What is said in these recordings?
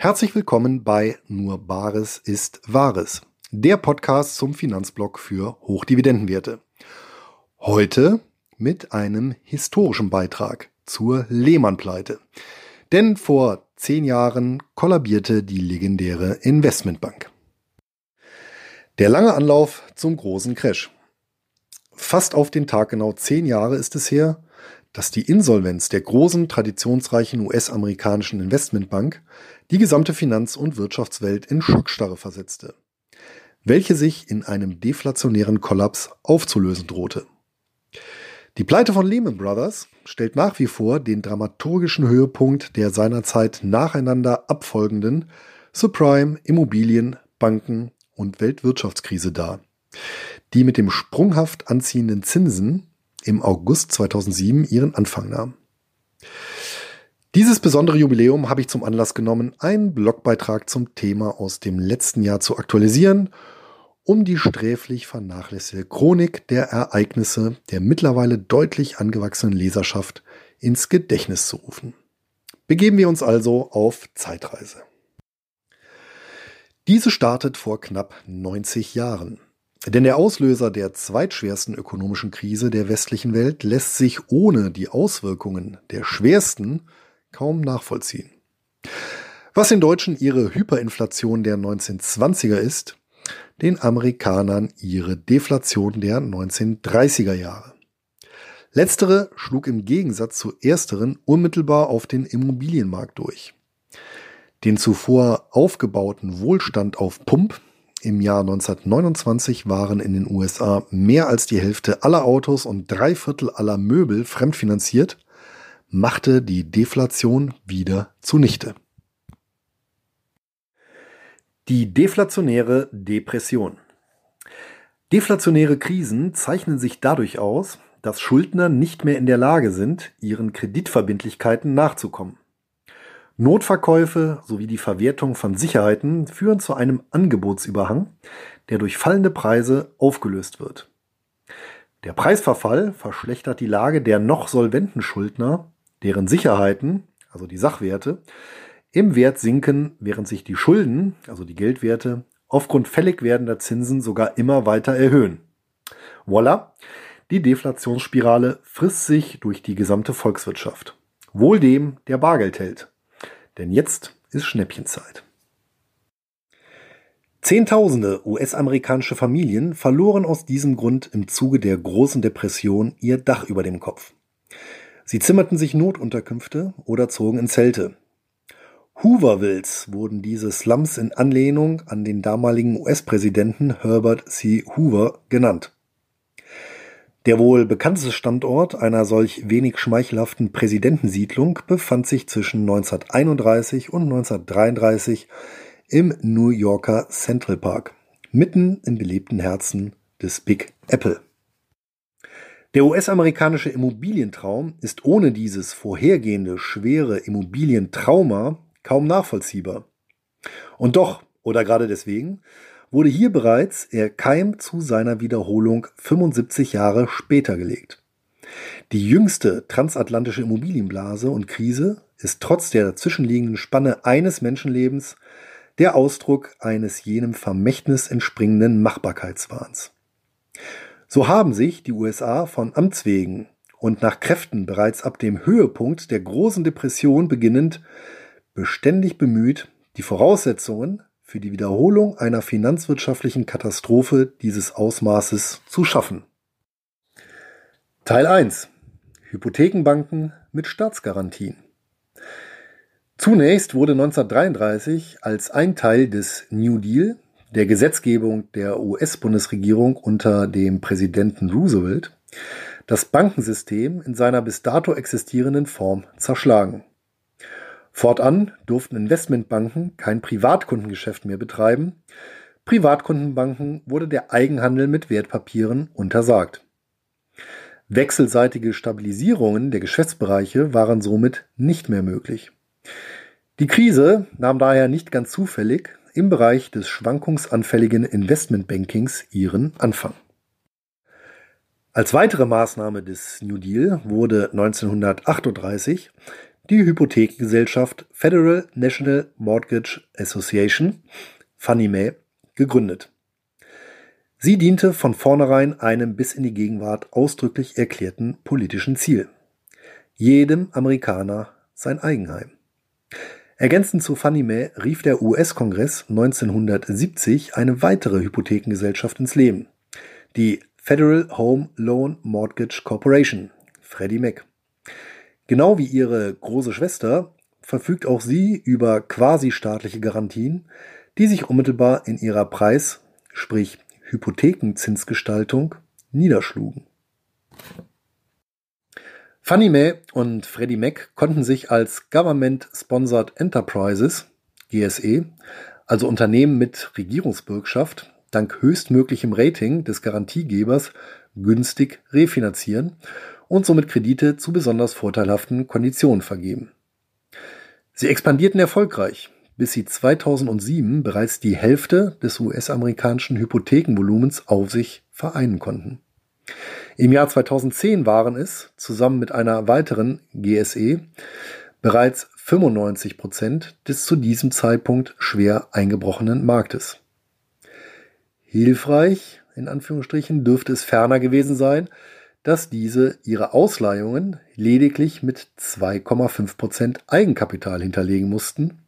Herzlich willkommen bei Nur Bares ist Wahres, der Podcast zum Finanzblock für Hochdividendenwerte. Heute mit einem historischen Beitrag zur Lehmann-Pleite. Denn vor zehn Jahren kollabierte die legendäre Investmentbank. Der lange Anlauf zum großen Crash. Fast auf den Tag genau zehn Jahre ist es her, dass die Insolvenz der großen, traditionsreichen US-amerikanischen Investmentbank die gesamte Finanz- und Wirtschaftswelt in Schockstarre versetzte, welche sich in einem deflationären Kollaps aufzulösen drohte. Die Pleite von Lehman Brothers stellt nach wie vor den dramaturgischen Höhepunkt der seinerzeit nacheinander abfolgenden Subprime, Immobilien, Banken und Weltwirtschaftskrise dar, die mit dem sprunghaft anziehenden Zinsen im August 2007 ihren Anfang nahm. Dieses besondere Jubiläum habe ich zum Anlass genommen, einen Blogbeitrag zum Thema aus dem letzten Jahr zu aktualisieren, um die sträflich vernachlässigte Chronik der Ereignisse der mittlerweile deutlich angewachsenen Leserschaft ins Gedächtnis zu rufen. Begeben wir uns also auf Zeitreise. Diese startet vor knapp 90 Jahren. Denn der Auslöser der zweitschwersten ökonomischen Krise der westlichen Welt lässt sich ohne die Auswirkungen der schwersten kaum nachvollziehen. Was den Deutschen ihre Hyperinflation der 1920er ist, den Amerikanern ihre Deflation der 1930er Jahre. Letztere schlug im Gegensatz zu ersteren unmittelbar auf den Immobilienmarkt durch. Den zuvor aufgebauten Wohlstand auf Pump im Jahr 1929 waren in den USA mehr als die Hälfte aller Autos und drei Viertel aller Möbel fremdfinanziert, machte die Deflation wieder zunichte. Die deflationäre Depression. Deflationäre Krisen zeichnen sich dadurch aus, dass Schuldner nicht mehr in der Lage sind, ihren Kreditverbindlichkeiten nachzukommen. Notverkäufe sowie die Verwertung von Sicherheiten führen zu einem Angebotsüberhang, der durch fallende Preise aufgelöst wird. Der Preisverfall verschlechtert die Lage der noch solventen Schuldner, deren Sicherheiten, also die Sachwerte, im Wert sinken, während sich die Schulden, also die Geldwerte, aufgrund fällig werdender Zinsen sogar immer weiter erhöhen. Voila, die Deflationsspirale frisst sich durch die gesamte Volkswirtschaft. Wohl dem, der Bargeld hält. Denn jetzt ist Schnäppchenzeit. Zehntausende US-amerikanische Familien verloren aus diesem Grund im Zuge der großen Depression ihr Dach über dem Kopf. Sie zimmerten sich Notunterkünfte oder zogen in Zelte. Hoovervilles wurden diese Slums in Anlehnung an den damaligen US-Präsidenten Herbert C. Hoover genannt. Der wohl bekannteste Standort einer solch wenig schmeichelhaften Präsidentensiedlung befand sich zwischen 1931 und 1933 im New Yorker Central Park, mitten im belebten Herzen des Big Apple. Der US-amerikanische Immobilientraum ist ohne dieses vorhergehende schwere Immobilientrauma kaum nachvollziehbar. Und doch, oder gerade deswegen, wurde hier bereits er Keim zu seiner Wiederholung 75 Jahre später gelegt. Die jüngste transatlantische Immobilienblase und Krise ist trotz der dazwischenliegenden Spanne eines Menschenlebens der Ausdruck eines jenem Vermächtnis entspringenden Machbarkeitswahns. So haben sich die USA von Amts wegen und nach Kräften bereits ab dem Höhepunkt der großen Depression beginnend beständig bemüht, die Voraussetzungen für die Wiederholung einer finanzwirtschaftlichen Katastrophe dieses Ausmaßes zu schaffen. Teil 1. Hypothekenbanken mit Staatsgarantien. Zunächst wurde 1933 als ein Teil des New Deal, der Gesetzgebung der US-Bundesregierung unter dem Präsidenten Roosevelt, das Bankensystem in seiner bis dato existierenden Form zerschlagen. Fortan durften Investmentbanken kein Privatkundengeschäft mehr betreiben, Privatkundenbanken wurde der Eigenhandel mit Wertpapieren untersagt. Wechselseitige Stabilisierungen der Geschäftsbereiche waren somit nicht mehr möglich. Die Krise nahm daher nicht ganz zufällig im Bereich des schwankungsanfälligen Investmentbankings ihren Anfang. Als weitere Maßnahme des New Deal wurde 1938 die Hypothekengesellschaft Federal National Mortgage Association, Fannie Mae, gegründet. Sie diente von vornherein einem bis in die Gegenwart ausdrücklich erklärten politischen Ziel. Jedem Amerikaner sein Eigenheim. Ergänzend zu Fannie Mae rief der US-Kongress 1970 eine weitere Hypothekengesellschaft ins Leben, die Federal Home Loan Mortgage Corporation, Freddie Mac. Genau wie ihre große Schwester verfügt auch sie über quasi staatliche Garantien, die sich unmittelbar in ihrer Preis, sprich Hypothekenzinsgestaltung, niederschlugen. Fannie Mae und Freddie Mac konnten sich als Government Sponsored Enterprises (GSE), also Unternehmen mit Regierungsbürgschaft, dank höchstmöglichem Rating des Garantiegebers günstig refinanzieren und somit Kredite zu besonders vorteilhaften Konditionen vergeben. Sie expandierten erfolgreich, bis sie 2007 bereits die Hälfte des US-amerikanischen Hypothekenvolumens auf sich vereinen konnten im Jahr 2010 waren es, zusammen mit einer weiteren GSE, bereits 95 Prozent des zu diesem Zeitpunkt schwer eingebrochenen Marktes. Hilfreich, in Anführungsstrichen, dürfte es ferner gewesen sein, dass diese ihre Ausleihungen lediglich mit 2,5 Prozent Eigenkapital hinterlegen mussten,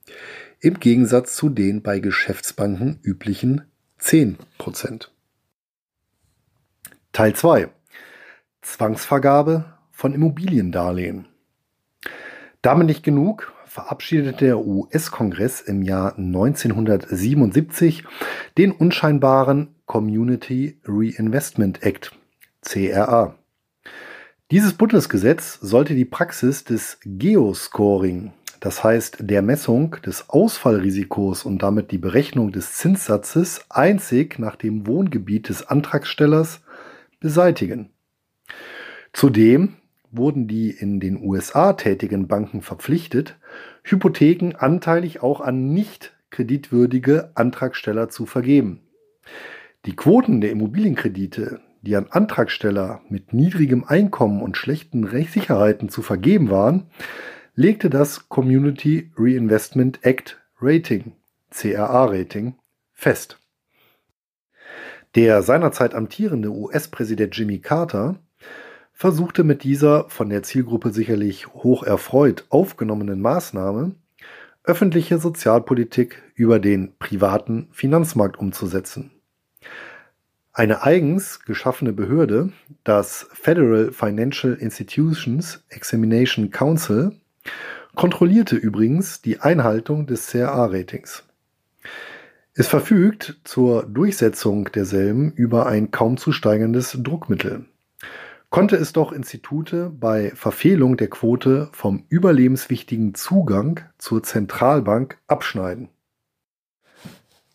im Gegensatz zu den bei Geschäftsbanken üblichen 10 Prozent. Teil 2 Zwangsvergabe von Immobiliendarlehen. Damit nicht genug, verabschiedete der US-Kongress im Jahr 1977 den unscheinbaren Community Reinvestment Act CRA. Dieses Bundesgesetz sollte die Praxis des Geoscoring, das heißt der Messung des Ausfallrisikos und damit die Berechnung des Zinssatzes einzig nach dem Wohngebiet des Antragstellers beseitigen. Zudem wurden die in den USA tätigen Banken verpflichtet, Hypotheken anteilig auch an nicht kreditwürdige Antragsteller zu vergeben. Die Quoten der Immobilienkredite, die an Antragsteller mit niedrigem Einkommen und schlechten Rechtssicherheiten zu vergeben waren, legte das Community Reinvestment Act Rating, CRA-Rating, fest. Der seinerzeit amtierende US-Präsident Jimmy Carter versuchte mit dieser von der Zielgruppe sicherlich hoch erfreut aufgenommenen Maßnahme öffentliche Sozialpolitik über den privaten Finanzmarkt umzusetzen. Eine eigens geschaffene Behörde, das Federal Financial Institutions Examination Council, kontrollierte übrigens die Einhaltung des CRA-Ratings. Es verfügt zur Durchsetzung derselben über ein kaum zu steigerndes Druckmittel konnte es doch Institute bei Verfehlung der Quote vom überlebenswichtigen Zugang zur Zentralbank abschneiden.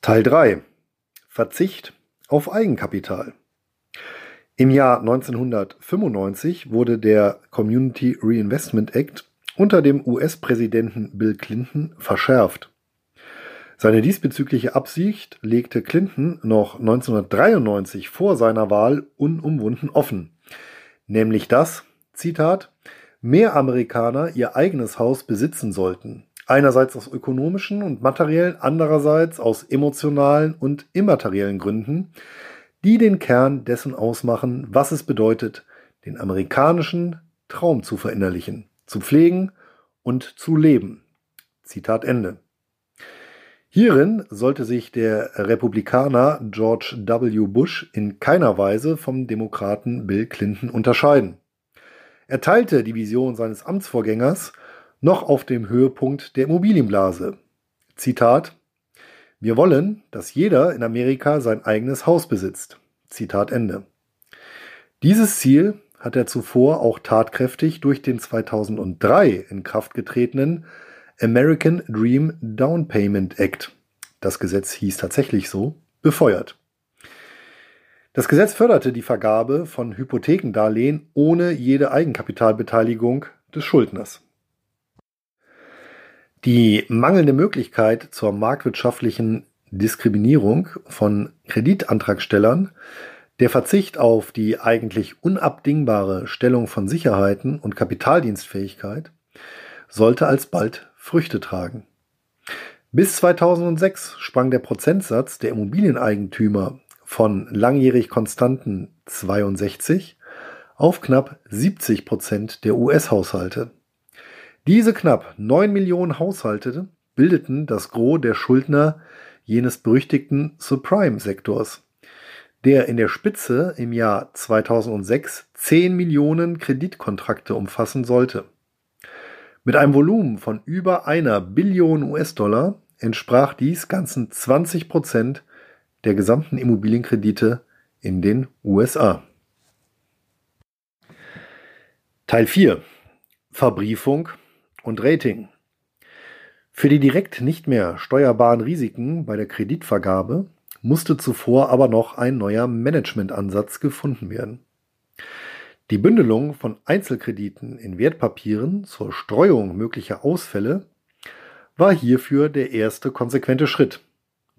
Teil 3 Verzicht auf Eigenkapital. Im Jahr 1995 wurde der Community Reinvestment Act unter dem US-Präsidenten Bill Clinton verschärft. Seine diesbezügliche Absicht legte Clinton noch 1993 vor seiner Wahl unumwunden offen nämlich dass, Zitat, mehr Amerikaner ihr eigenes Haus besitzen sollten. Einerseits aus ökonomischen und materiellen, andererseits aus emotionalen und immateriellen Gründen, die den Kern dessen ausmachen, was es bedeutet, den amerikanischen Traum zu verinnerlichen, zu pflegen und zu leben. Zitat Ende. Hierin sollte sich der Republikaner George W. Bush in keiner Weise vom Demokraten Bill Clinton unterscheiden. Er teilte die Vision seines Amtsvorgängers noch auf dem Höhepunkt der Immobilienblase. Zitat Wir wollen, dass jeder in Amerika sein eigenes Haus besitzt. Zitat Ende. Dieses Ziel hat er zuvor auch tatkräftig durch den 2003 in Kraft getretenen American Dream Down Payment Act, das Gesetz hieß tatsächlich so, befeuert. Das Gesetz förderte die Vergabe von Hypothekendarlehen ohne jede Eigenkapitalbeteiligung des Schuldners. Die mangelnde Möglichkeit zur marktwirtschaftlichen Diskriminierung von Kreditantragstellern, der Verzicht auf die eigentlich unabdingbare Stellung von Sicherheiten und Kapitaldienstfähigkeit sollte alsbald Früchte tragen. Bis 2006 sprang der Prozentsatz der Immobilieneigentümer von langjährig konstanten 62 auf knapp 70 Prozent der US-Haushalte. Diese knapp 9 Millionen Haushalte bildeten das Gros der Schuldner jenes berüchtigten Subprime-Sektors, der in der Spitze im Jahr 2006 10 Millionen Kreditkontrakte umfassen sollte. Mit einem Volumen von über einer Billion US-Dollar entsprach dies ganzen 20 Prozent der gesamten Immobilienkredite in den USA. Teil 4 Verbriefung und Rating. Für die direkt nicht mehr steuerbaren Risiken bei der Kreditvergabe musste zuvor aber noch ein neuer Managementansatz gefunden werden. Die Bündelung von Einzelkrediten in Wertpapieren zur Streuung möglicher Ausfälle war hierfür der erste konsequente Schritt.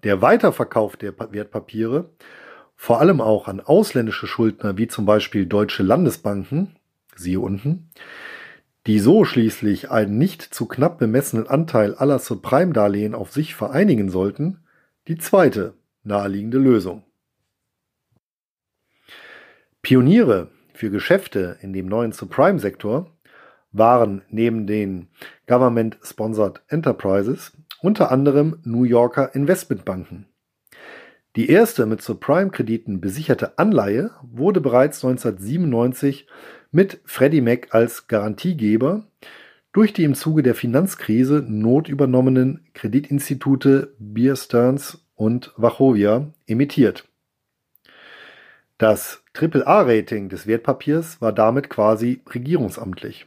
Der Weiterverkauf der Wertpapiere, vor allem auch an ausländische Schuldner wie zum Beispiel deutsche Landesbanken, siehe unten, die so schließlich einen nicht zu knapp bemessenen Anteil aller Subprime-Darlehen auf sich vereinigen sollten, die zweite naheliegende Lösung. Pioniere für Geschäfte in dem neuen Subprime-Sektor waren neben den Government-Sponsored Enterprises unter anderem New Yorker Investmentbanken. Die erste mit Subprime-Krediten besicherte Anleihe wurde bereits 1997 mit Freddie Mac als Garantiegeber durch die im Zuge der Finanzkrise notübernommenen Kreditinstitute Bear Stearns und Wachovia emittiert. Das AAA-Rating des Wertpapiers war damit quasi regierungsamtlich.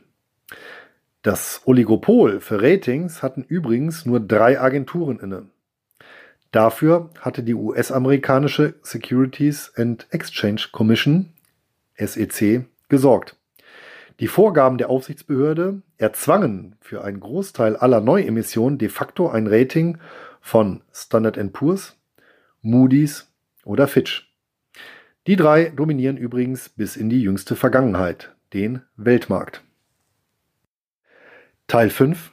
Das Oligopol für Ratings hatten übrigens nur drei Agenturen inne. Dafür hatte die US-amerikanische Securities and Exchange Commission SEC gesorgt. Die Vorgaben der Aufsichtsbehörde erzwangen für einen Großteil aller Neuemissionen de facto ein Rating von Standard Poor's, Moody's oder Fitch. Die drei dominieren übrigens bis in die jüngste Vergangenheit, den Weltmarkt. Teil 5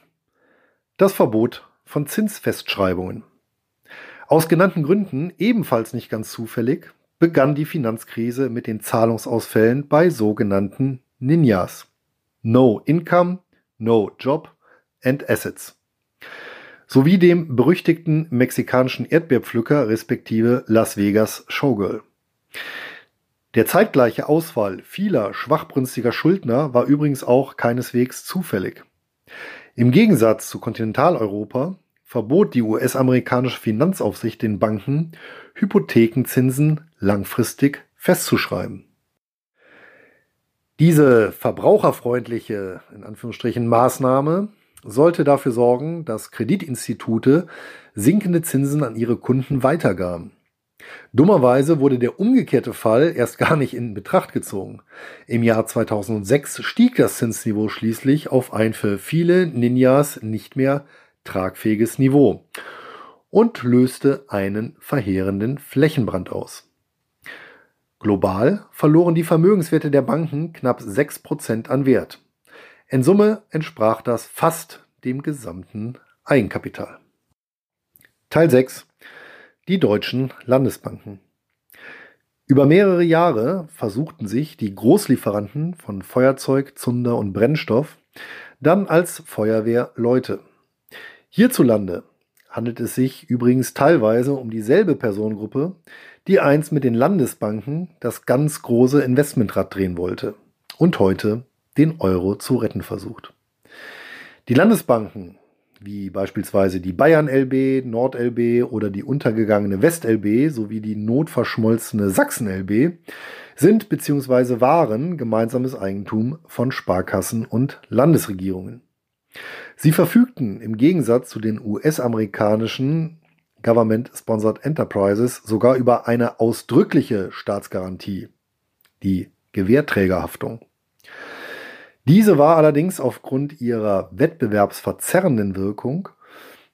Das Verbot von Zinsfestschreibungen. Aus genannten Gründen, ebenfalls nicht ganz zufällig, begann die Finanzkrise mit den Zahlungsausfällen bei sogenannten Ninjas. No Income, No Job and Assets. Sowie dem berüchtigten mexikanischen Erdbeerpflücker respektive Las Vegas Showgirl. Der zeitgleiche Ausfall vieler schwachbrünstiger Schuldner war übrigens auch keineswegs zufällig. Im Gegensatz zu Kontinentaleuropa verbot die US-amerikanische Finanzaufsicht den Banken, Hypothekenzinsen langfristig festzuschreiben. Diese verbraucherfreundliche, in Anführungsstrichen, Maßnahme sollte dafür sorgen, dass Kreditinstitute sinkende Zinsen an ihre Kunden weitergaben. Dummerweise wurde der umgekehrte Fall erst gar nicht in Betracht gezogen. Im Jahr 2006 stieg das Zinsniveau schließlich auf ein für viele Ninjas nicht mehr tragfähiges Niveau und löste einen verheerenden Flächenbrand aus. Global verloren die Vermögenswerte der Banken knapp 6% an Wert. In Summe entsprach das fast dem gesamten Eigenkapital. Teil 6 die deutschen Landesbanken. Über mehrere Jahre versuchten sich die Großlieferanten von Feuerzeug, Zunder und Brennstoff dann als Feuerwehrleute. Hierzulande handelt es sich übrigens teilweise um dieselbe Personengruppe, die einst mit den Landesbanken das ganz große Investmentrad drehen wollte und heute den Euro zu retten versucht. Die Landesbanken wie beispielsweise die Bayern LB, Nord LB oder die untergegangene West LB sowie die notverschmolzene Sachsen LB sind bzw. waren gemeinsames Eigentum von Sparkassen und Landesregierungen. Sie verfügten im Gegensatz zu den US-amerikanischen Government-Sponsored Enterprises sogar über eine ausdrückliche Staatsgarantie, die Gewährträgerhaftung. Diese war allerdings aufgrund ihrer wettbewerbsverzerrenden Wirkung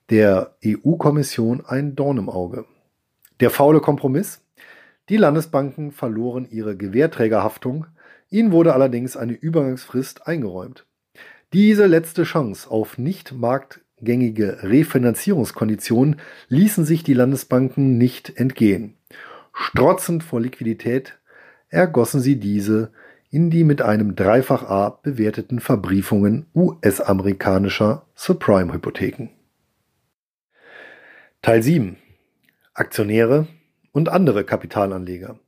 der EU-Kommission ein Dorn im Auge. Der faule Kompromiss? Die Landesbanken verloren ihre Gewährträgerhaftung, ihnen wurde allerdings eine Übergangsfrist eingeräumt. Diese letzte Chance auf nicht marktgängige Refinanzierungskonditionen ließen sich die Landesbanken nicht entgehen. Strotzend vor Liquidität ergossen sie diese in die mit einem Dreifach A bewerteten Verbriefungen US-amerikanischer Subprime-Hypotheken. Teil 7 Aktionäre und andere Kapitalanleger.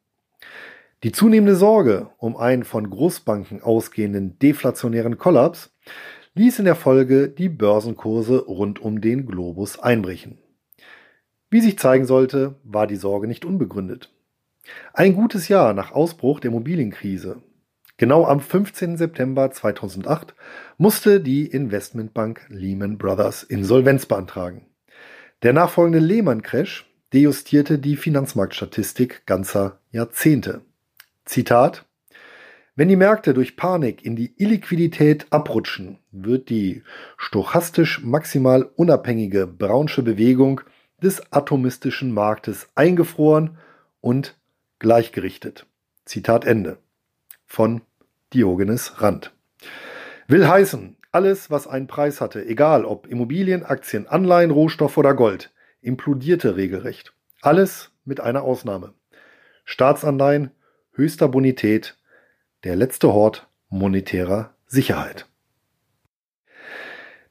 Die zunehmende Sorge um einen von Großbanken ausgehenden deflationären Kollaps ließ in der Folge die Börsenkurse rund um den Globus einbrechen. Wie sich zeigen sollte, war die Sorge nicht unbegründet. Ein gutes Jahr nach Ausbruch der Immobilienkrise, genau am 15. September 2008, musste die Investmentbank Lehman Brothers Insolvenz beantragen. Der nachfolgende Lehman-Crash dejustierte die Finanzmarktstatistik ganzer Jahrzehnte. Zitat wenn die Märkte durch Panik in die Illiquidität abrutschen, wird die stochastisch maximal unabhängige Brownsche Bewegung des atomistischen Marktes eingefroren und gleichgerichtet. Zitat Ende. Von Diogenes Rand. Will heißen, alles, was einen Preis hatte, egal ob Immobilien, Aktien, Anleihen, Rohstoff oder Gold, implodierte regelrecht. Alles mit einer Ausnahme. Staatsanleihen höchster Bonität, der letzte Hort monetärer Sicherheit.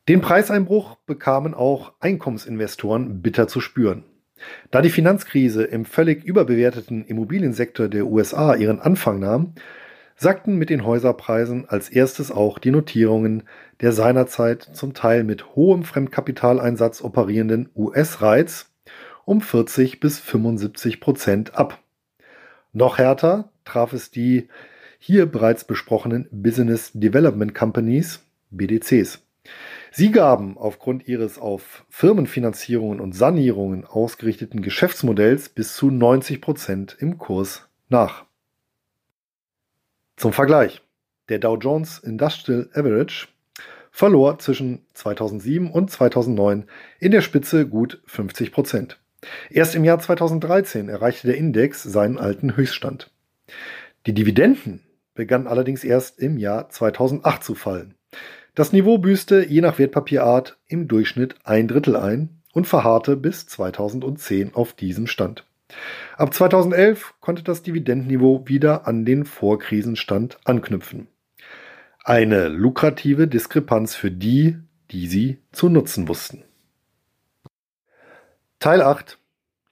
Den Preiseinbruch bekamen auch Einkommensinvestoren bitter zu spüren. Da die Finanzkrise im völlig überbewerteten Immobiliensektor der USA ihren Anfang nahm, sackten mit den Häuserpreisen als erstes auch die Notierungen der seinerzeit zum Teil mit hohem Fremdkapitaleinsatz operierenden US-Reiz um 40 bis 75 Prozent ab. Noch härter traf es die hier bereits besprochenen Business Development Companies, BDCs. Sie gaben aufgrund ihres auf Firmenfinanzierungen und Sanierungen ausgerichteten Geschäftsmodells bis zu 90 Prozent im Kurs nach. Zum Vergleich. Der Dow Jones Industrial Average verlor zwischen 2007 und 2009 in der Spitze gut 50 Prozent. Erst im Jahr 2013 erreichte der Index seinen alten Höchststand. Die Dividenden begannen allerdings erst im Jahr 2008 zu fallen. Das Niveau büßte je nach Wertpapierart im Durchschnitt ein Drittel ein und verharrte bis 2010 auf diesem Stand. Ab 2011 konnte das Dividendenniveau wieder an den Vorkrisenstand anknüpfen. Eine lukrative Diskrepanz für die, die sie zu nutzen wussten. Teil 8.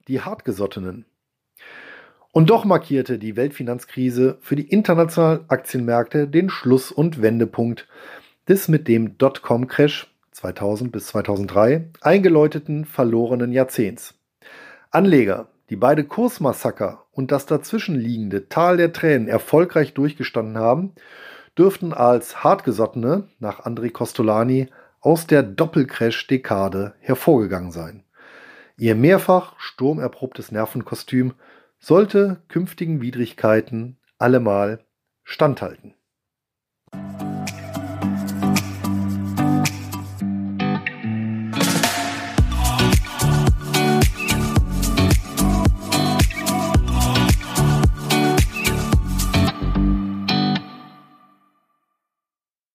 Die Hartgesottenen. Und doch markierte die Weltfinanzkrise für die internationalen Aktienmärkte den Schluss- und Wendepunkt des mit dem Dotcom-Crash 2000 bis 2003 eingeläuteten verlorenen Jahrzehnts. Anleger, die beide Kursmassaker und das dazwischenliegende Tal der Tränen erfolgreich durchgestanden haben, dürften als Hartgesottene nach André Costolani aus der Doppelcrash-Dekade hervorgegangen sein. Ihr mehrfach sturmerprobtes Nervenkostüm sollte künftigen Widrigkeiten allemal standhalten.